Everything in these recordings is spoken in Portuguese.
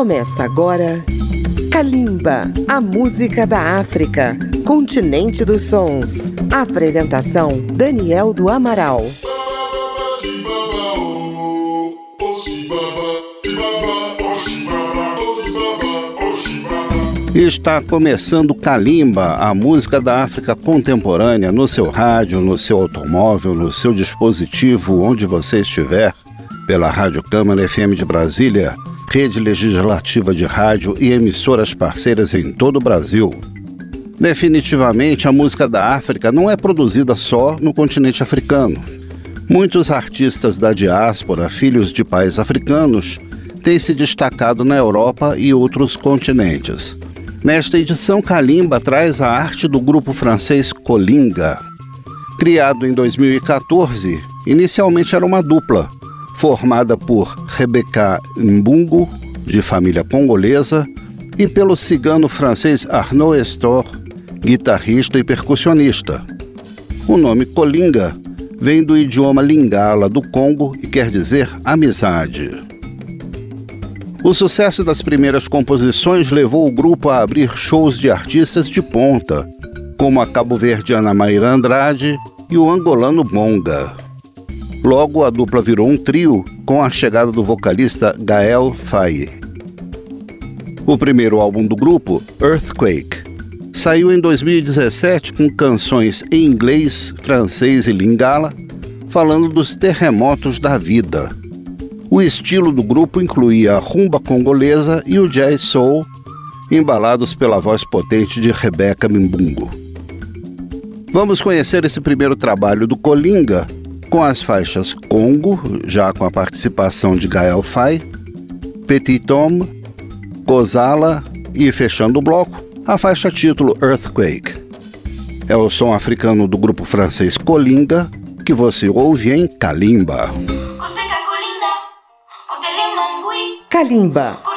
Começa agora Kalimba, a música da África, continente dos sons. Apresentação Daniel do Amaral. Está começando Kalimba, a música da África contemporânea, no seu rádio, no seu automóvel, no seu dispositivo, onde você estiver, pela Rádio Câmara FM de Brasília, rede legislativa de rádio e emissoras parceiras em todo o Brasil. Definitivamente, a música da África não é produzida só no continente africano. Muitos artistas da diáspora, filhos de pais africanos, têm se destacado na Europa e outros continentes. Nesta edição, Kalimba traz a arte do grupo francês Colinga. Criado em 2014, inicialmente era uma dupla, formada por Rebecca Mbungo, de família congolesa, e pelo cigano francês Arnaud Estor, guitarrista e percussionista. O nome Colinga vem do idioma lingala do Congo e quer dizer amizade. O sucesso das primeiras composições levou o grupo a abrir shows de artistas de ponta, como a cabo-verdiana Maíra Andrade e o angolano Bonga. Logo, a dupla virou um trio com a chegada do vocalista Gael Faye. O primeiro álbum do grupo, Earthquake, saiu em 2017 com canções em inglês, francês e lingala, falando dos terremotos da vida o estilo do grupo incluía a rumba congolesa e o jazz soul, embalados pela voz potente de Rebeca Mimbungo. Vamos conhecer esse primeiro trabalho do Colinga com as faixas Congo, já com a participação de Gael Fai, Petit Tom, Kozala e, fechando o bloco, a faixa título Earthquake. É o som africano do grupo francês Colinga que você ouve em Kalimba. Kalimba.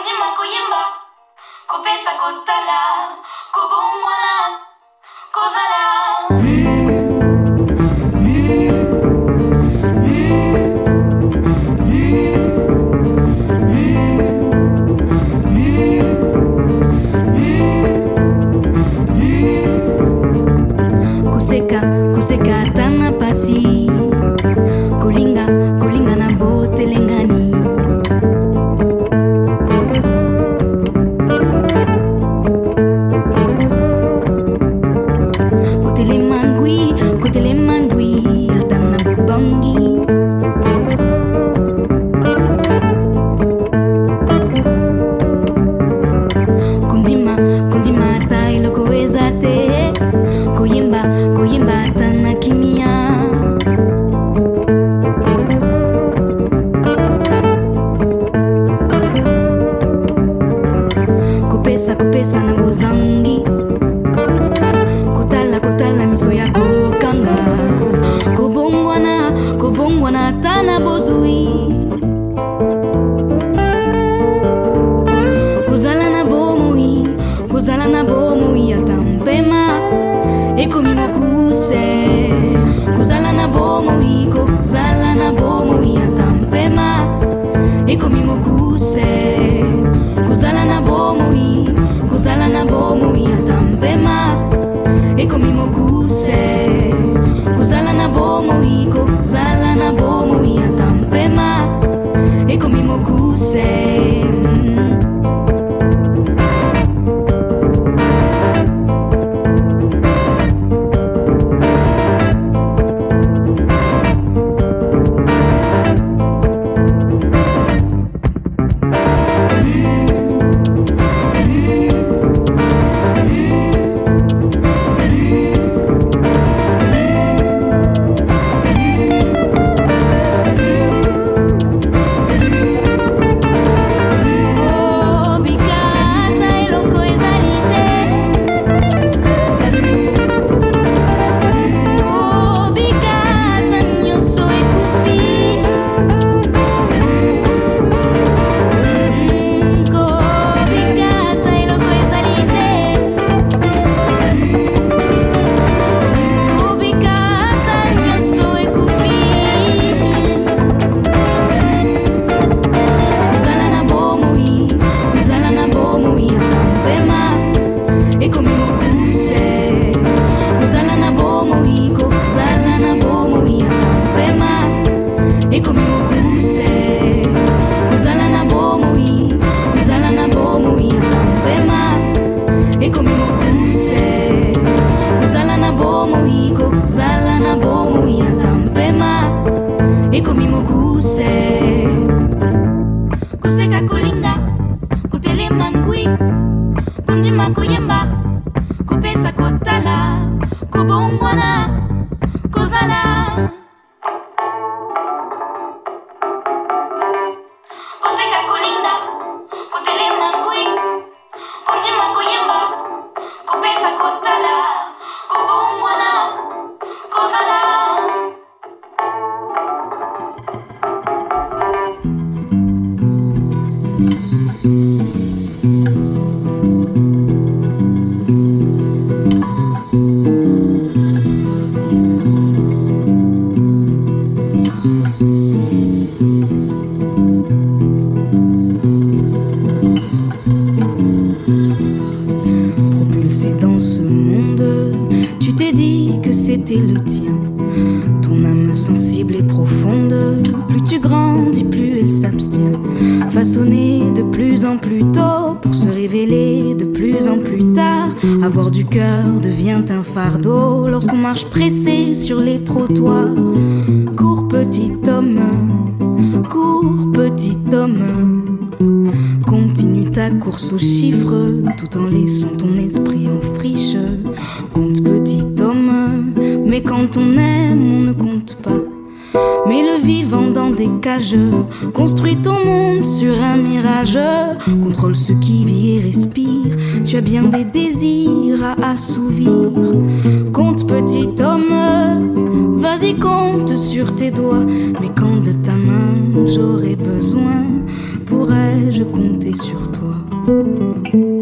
Pourrais-je compter sur toi?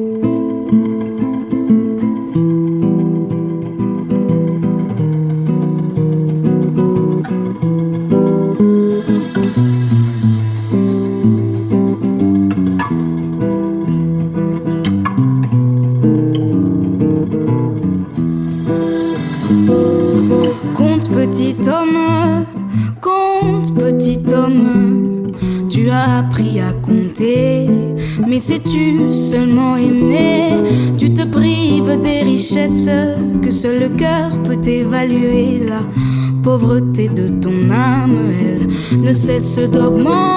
Pauvreté de ton âme, elle ne cesse d'augmenter.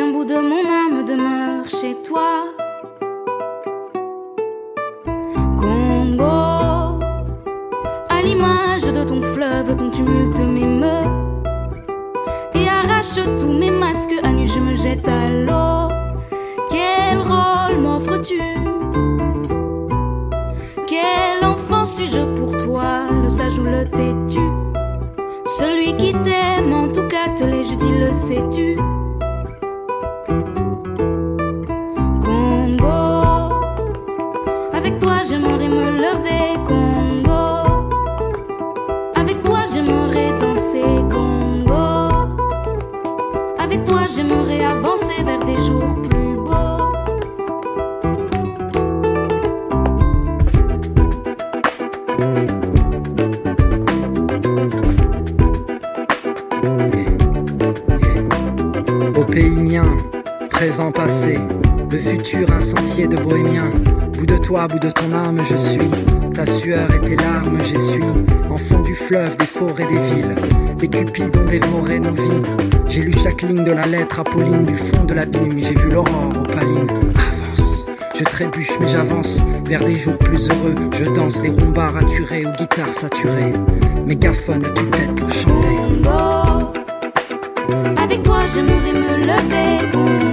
Qu'un bout de mon âme demeure chez toi. Congo, à l'image de ton fleuve, ton tumulte m'émeut. Et arrache tous mes masques, à nu je me jette à l'eau. Quel rôle m'offres-tu? Quel enfant suis-je pour toi, le sage ou le têtu? Celui qui t'aime, en tout cas, te l'ai, je dis, le sais-tu? J'aimerais avancer vers des jours plus beaux. présent, passé, le futur, un sentier de bohémien. Bout de toi, bout de ton âme, je suis. Ta sueur et tes larmes, j'essuie. Enfant du fleuve, des forêts, des villes. Les cupides ont dévoré nos vies. J'ai lu chaque ligne de la lettre Apolline du fond de l'abîme. J'ai vu l'aurore opaline. Avance, je trébuche, mais j'avance vers des jours plus heureux. Je danse des rombars raturés aux guitares saturées. Mégaphone à toute tête pour chanter. Avec toi, j'aimerais me lever,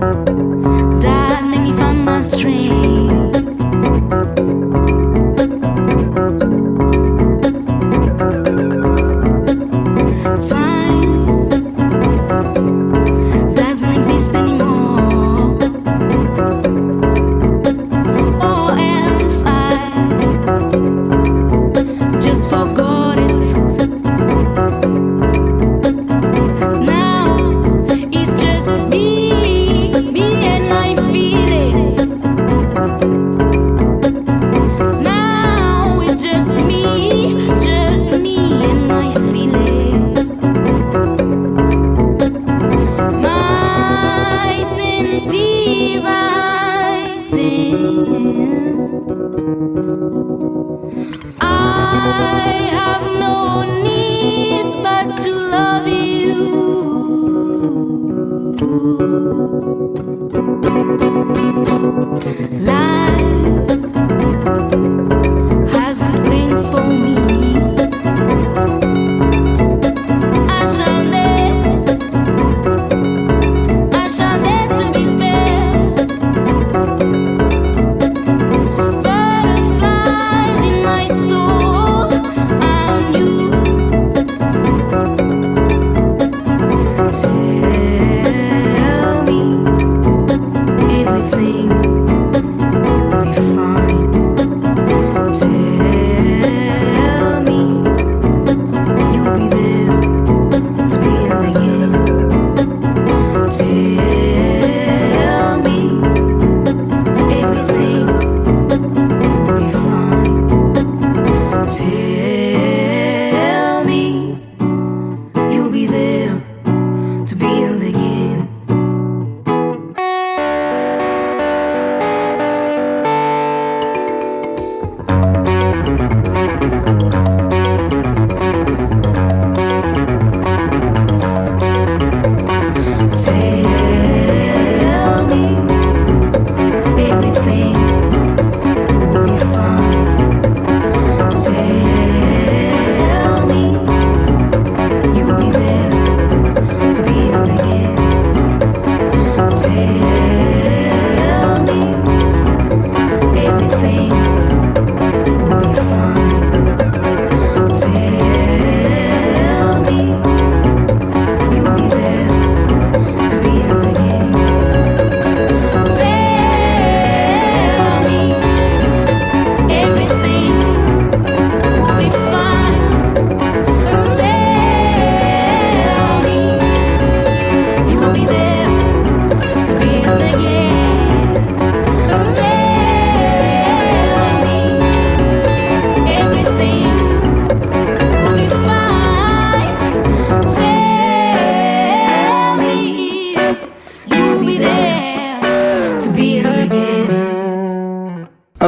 Congo. Tell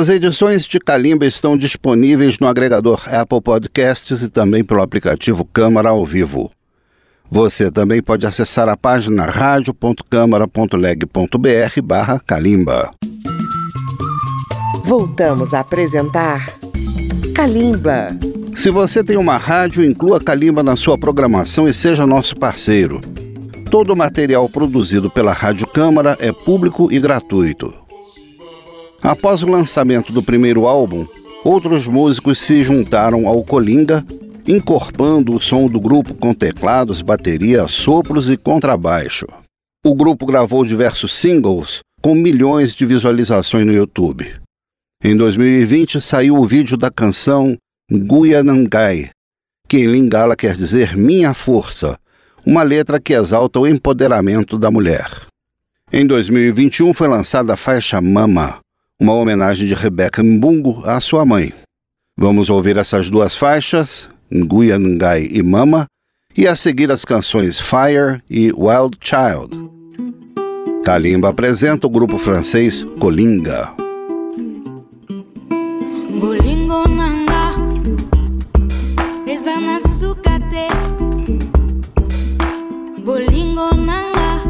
As edições de Calimba estão disponíveis no agregador Apple Podcasts e também pelo aplicativo Câmara ao Vivo. Você também pode acessar a página radio.câmara.leg.br barra Calimba. Voltamos a apresentar Calimba. Se você tem uma rádio, inclua Calimba na sua programação e seja nosso parceiro. Todo o material produzido pela Rádio Câmara é público e gratuito. Após o lançamento do primeiro álbum, outros músicos se juntaram ao Colinga, encorpando o som do grupo com teclados, bateria, sopros e contrabaixo. O grupo gravou diversos singles com milhões de visualizações no YouTube. Em 2020 saiu o vídeo da canção Guyanangai, que em Lingala quer dizer Minha Força, uma letra que exalta o empoderamento da mulher. Em 2021 foi lançada a faixa Mama, uma homenagem de Rebecca Mbungo à sua mãe. Vamos ouvir essas duas faixas, Nguyangai e Mama, e a seguir as canções Fire e Wild Child. Kalimba apresenta o grupo francês Colinga. bolingo nanga eza na suka te bolingo nanga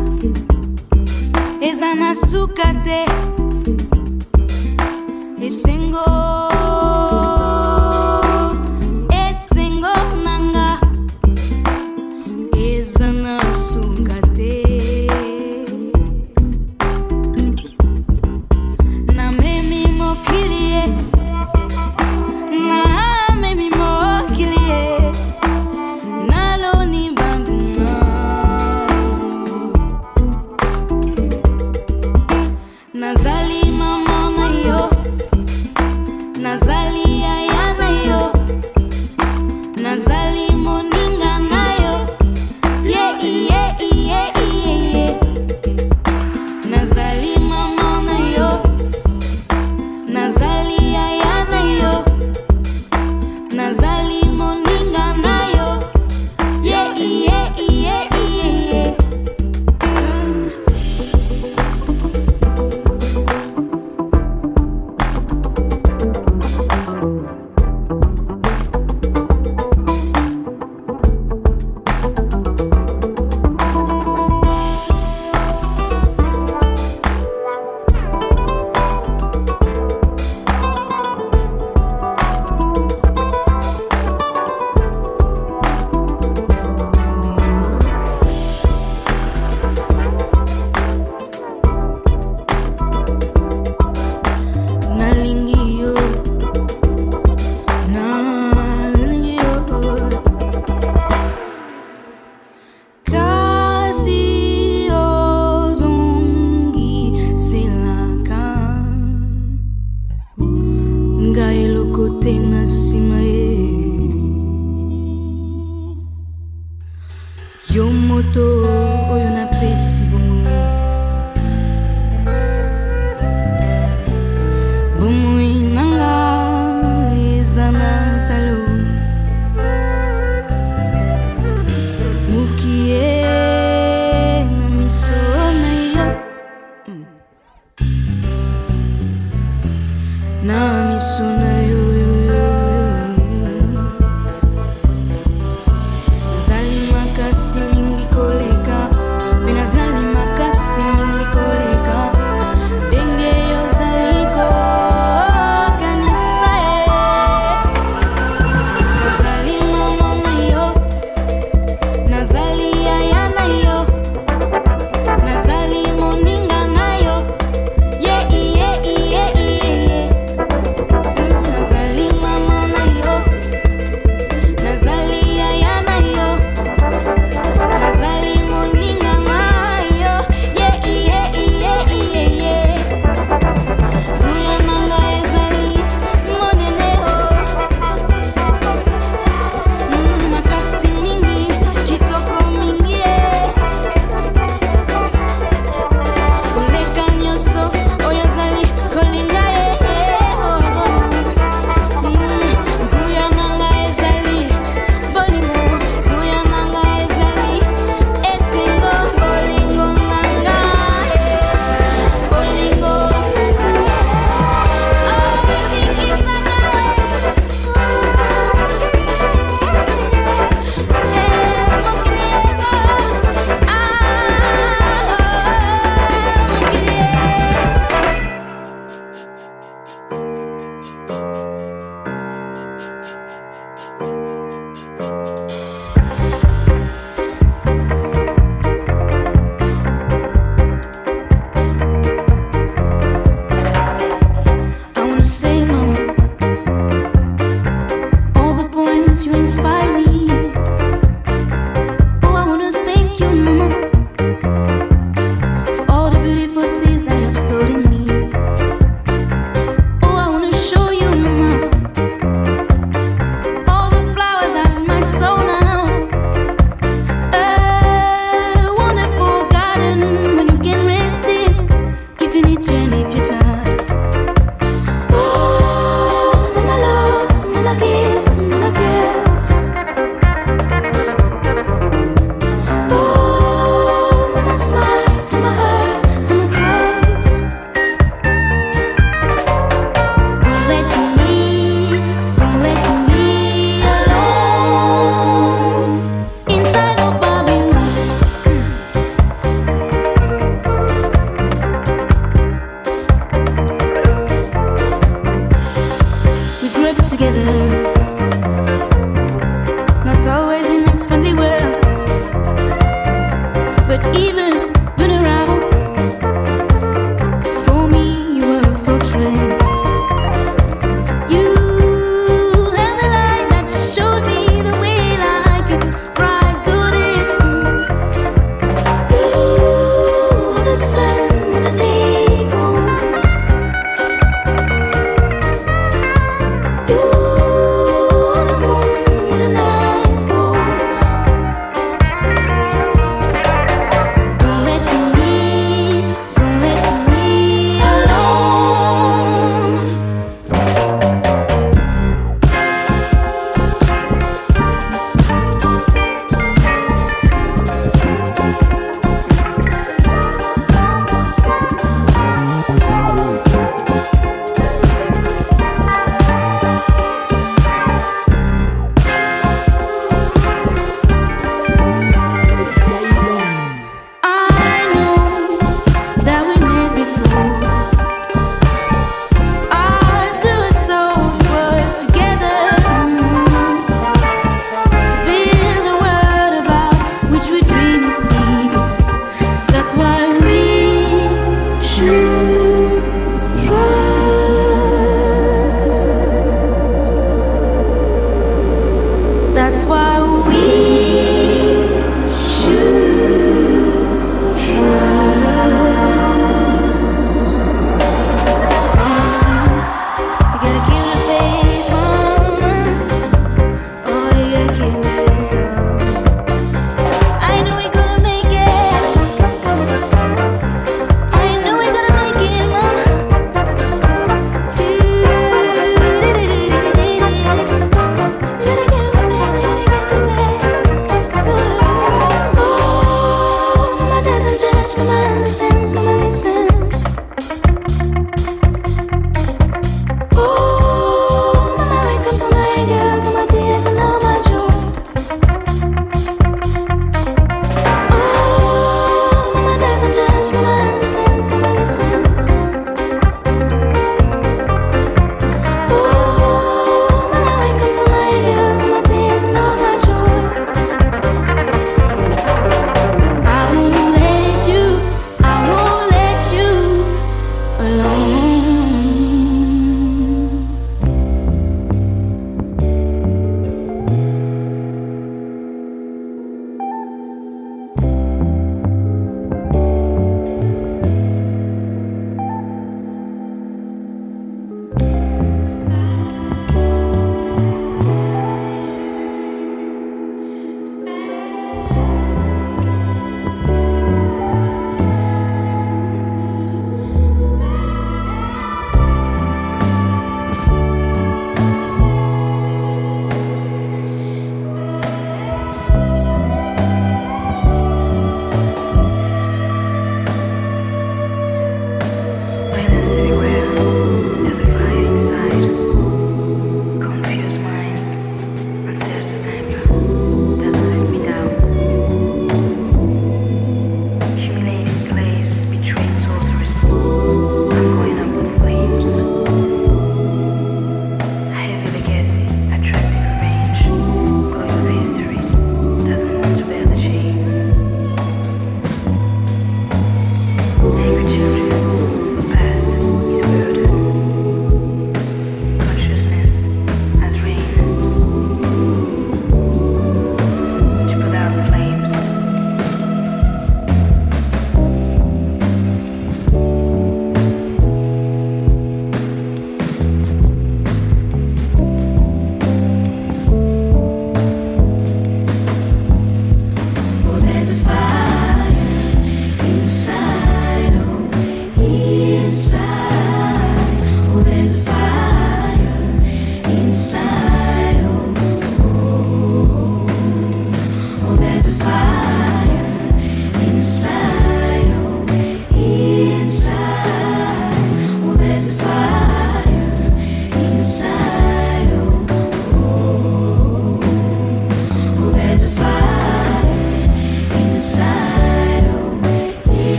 eza na suka single.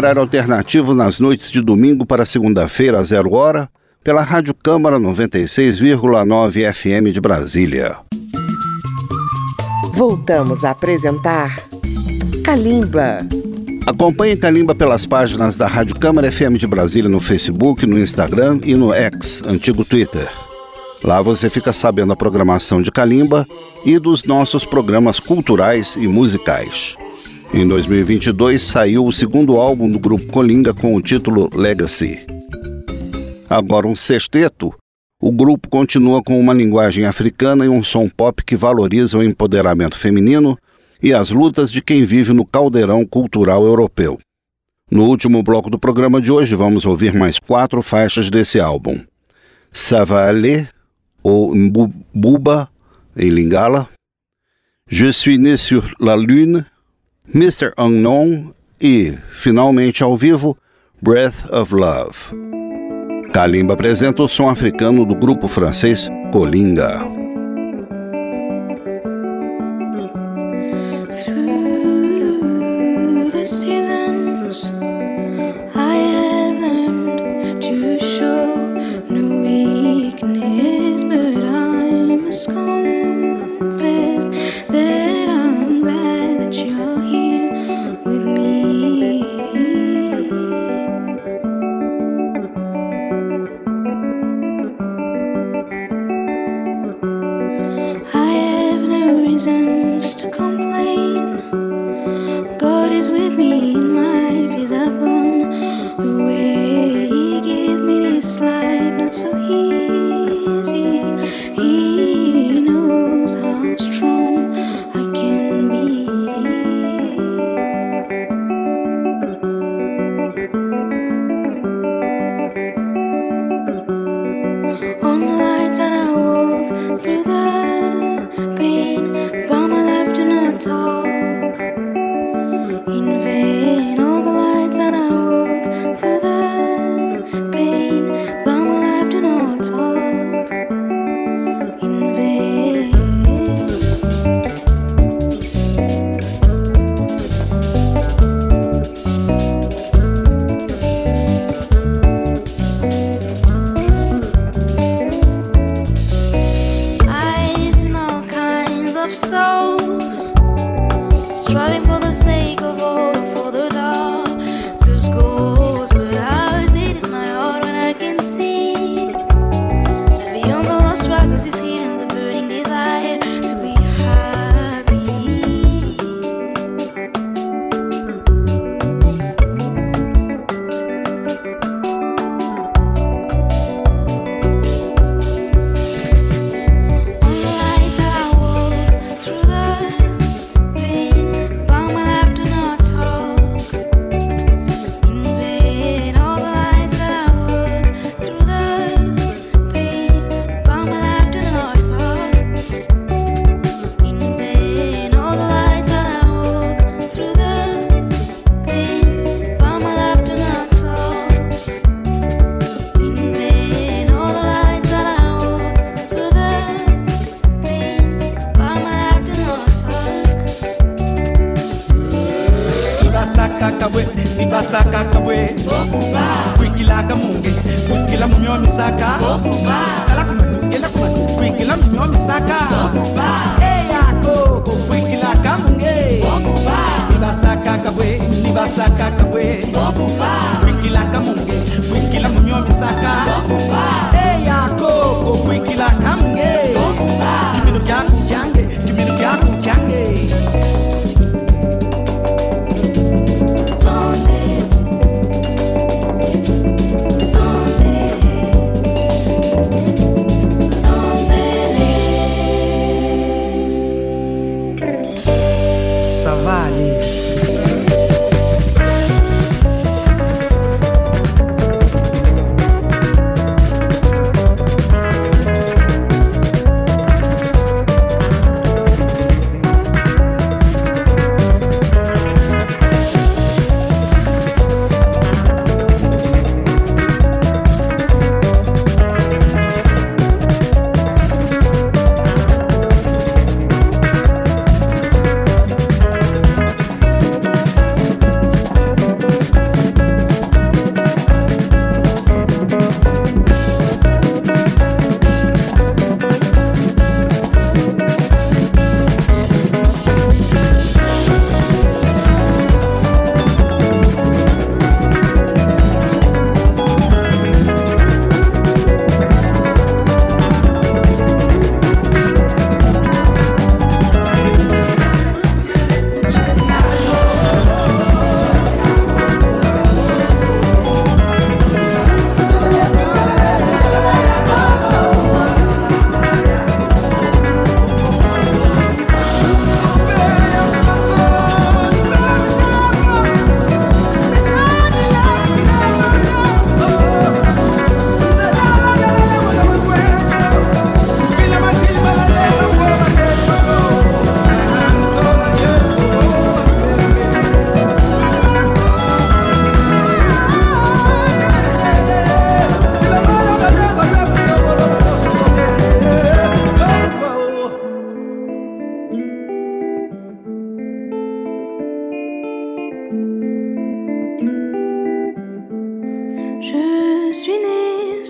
Horário alternativo nas noites de domingo para segunda-feira, a zero hora, pela Rádio Câmara 96,9 FM de Brasília. Voltamos a apresentar Calimba. Acompanhe Calimba pelas páginas da Rádio Câmara FM de Brasília no Facebook, no Instagram e no X, antigo Twitter. Lá você fica sabendo a programação de Calimba e dos nossos programas culturais e musicais. Em 2022 saiu o segundo álbum do grupo Colinga com o título Legacy. Agora um sexteto, o grupo continua com uma linguagem africana e um som pop que valoriza o empoderamento feminino e as lutas de quem vive no caldeirão cultural europeu. No último bloco do programa de hoje, vamos ouvir mais quatro faixas desse álbum: Savale, ou Mbuba, em Lingala, Je suis né sur la lune, Mr. Unknown e, finalmente ao vivo, Breath of Love. Kalimba apresenta o som africano do grupo francês Colinga. driving for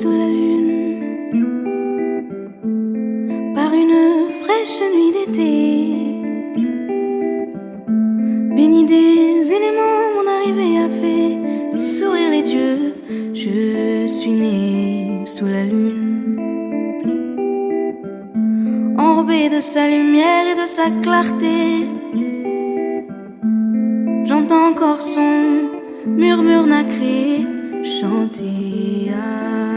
sous la lune par une fraîche nuit d'été. Béni des éléments, mon arrivée a fait sourire les dieux. Je suis né sous la lune, enrobé de sa lumière et de sa clarté. J'entends encore son murmure nacré chanter. À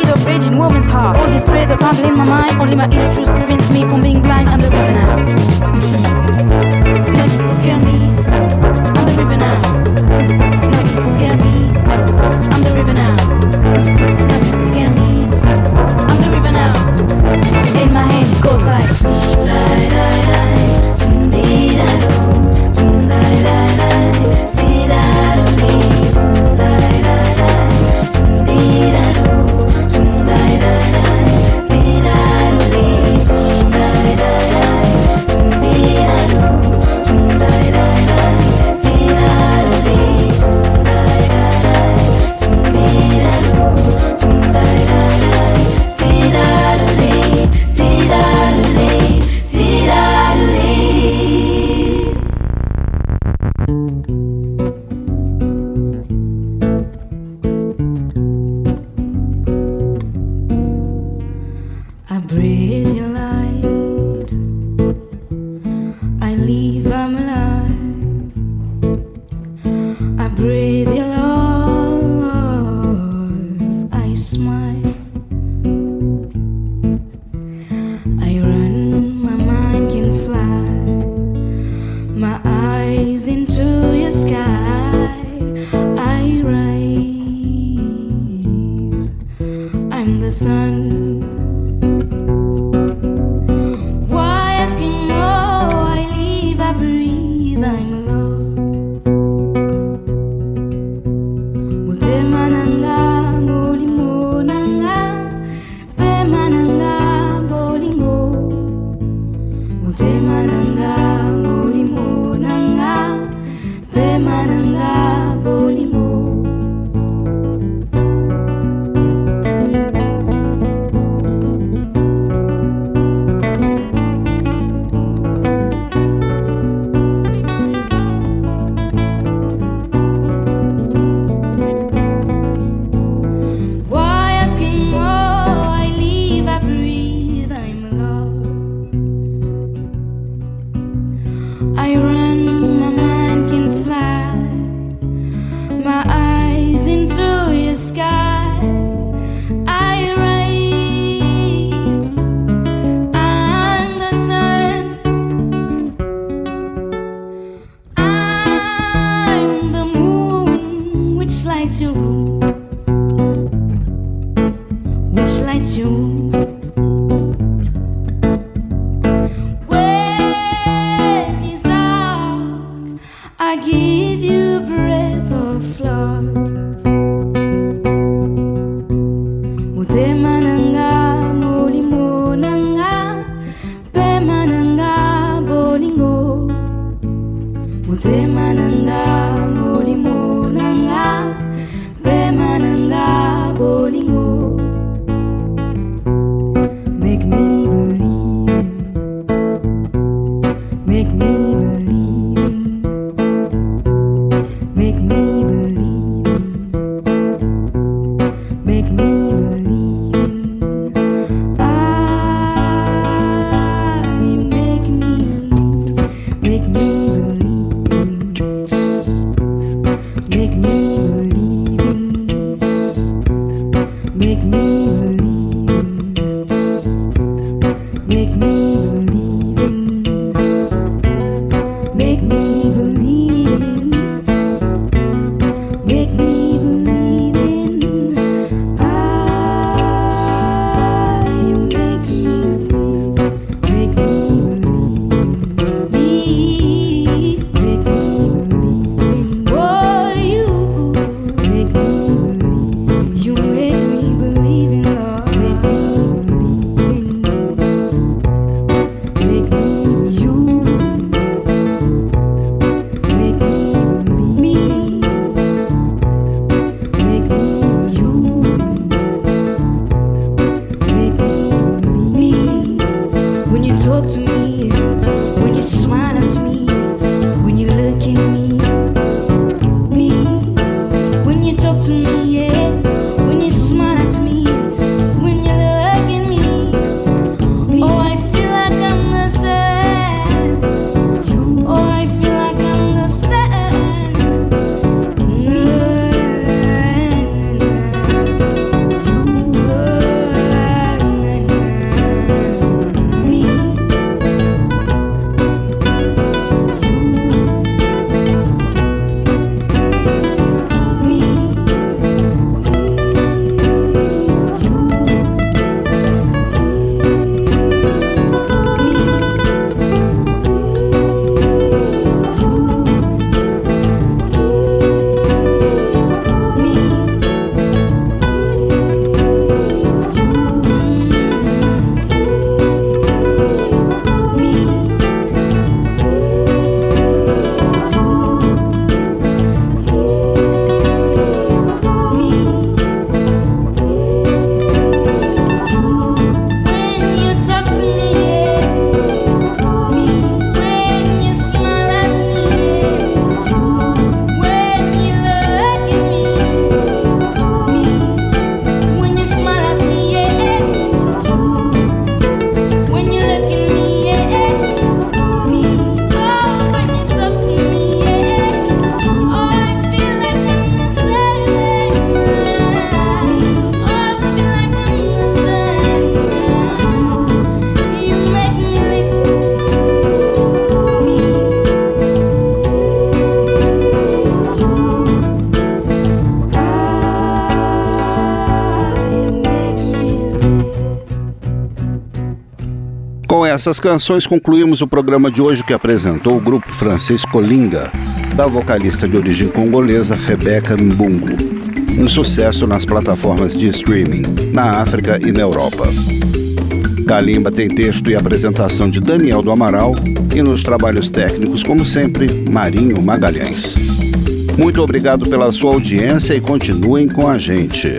see the rage in woman's heart. All these threads are tangled in my mind. Only my inner truth prevents me from being blind. I'm the river now. Don't scare me. I'm the river now. Essas canções concluímos o programa de hoje que apresentou o grupo francês Colinga, da vocalista de origem congolesa Rebeca Mbungo. Um sucesso nas plataformas de streaming, na África e na Europa. Kalimba tem texto e apresentação de Daniel do Amaral e nos trabalhos técnicos, como sempre, Marinho Magalhães. Muito obrigado pela sua audiência e continuem com a gente.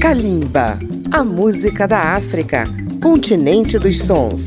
Kalimba, a música da África, continente dos sons.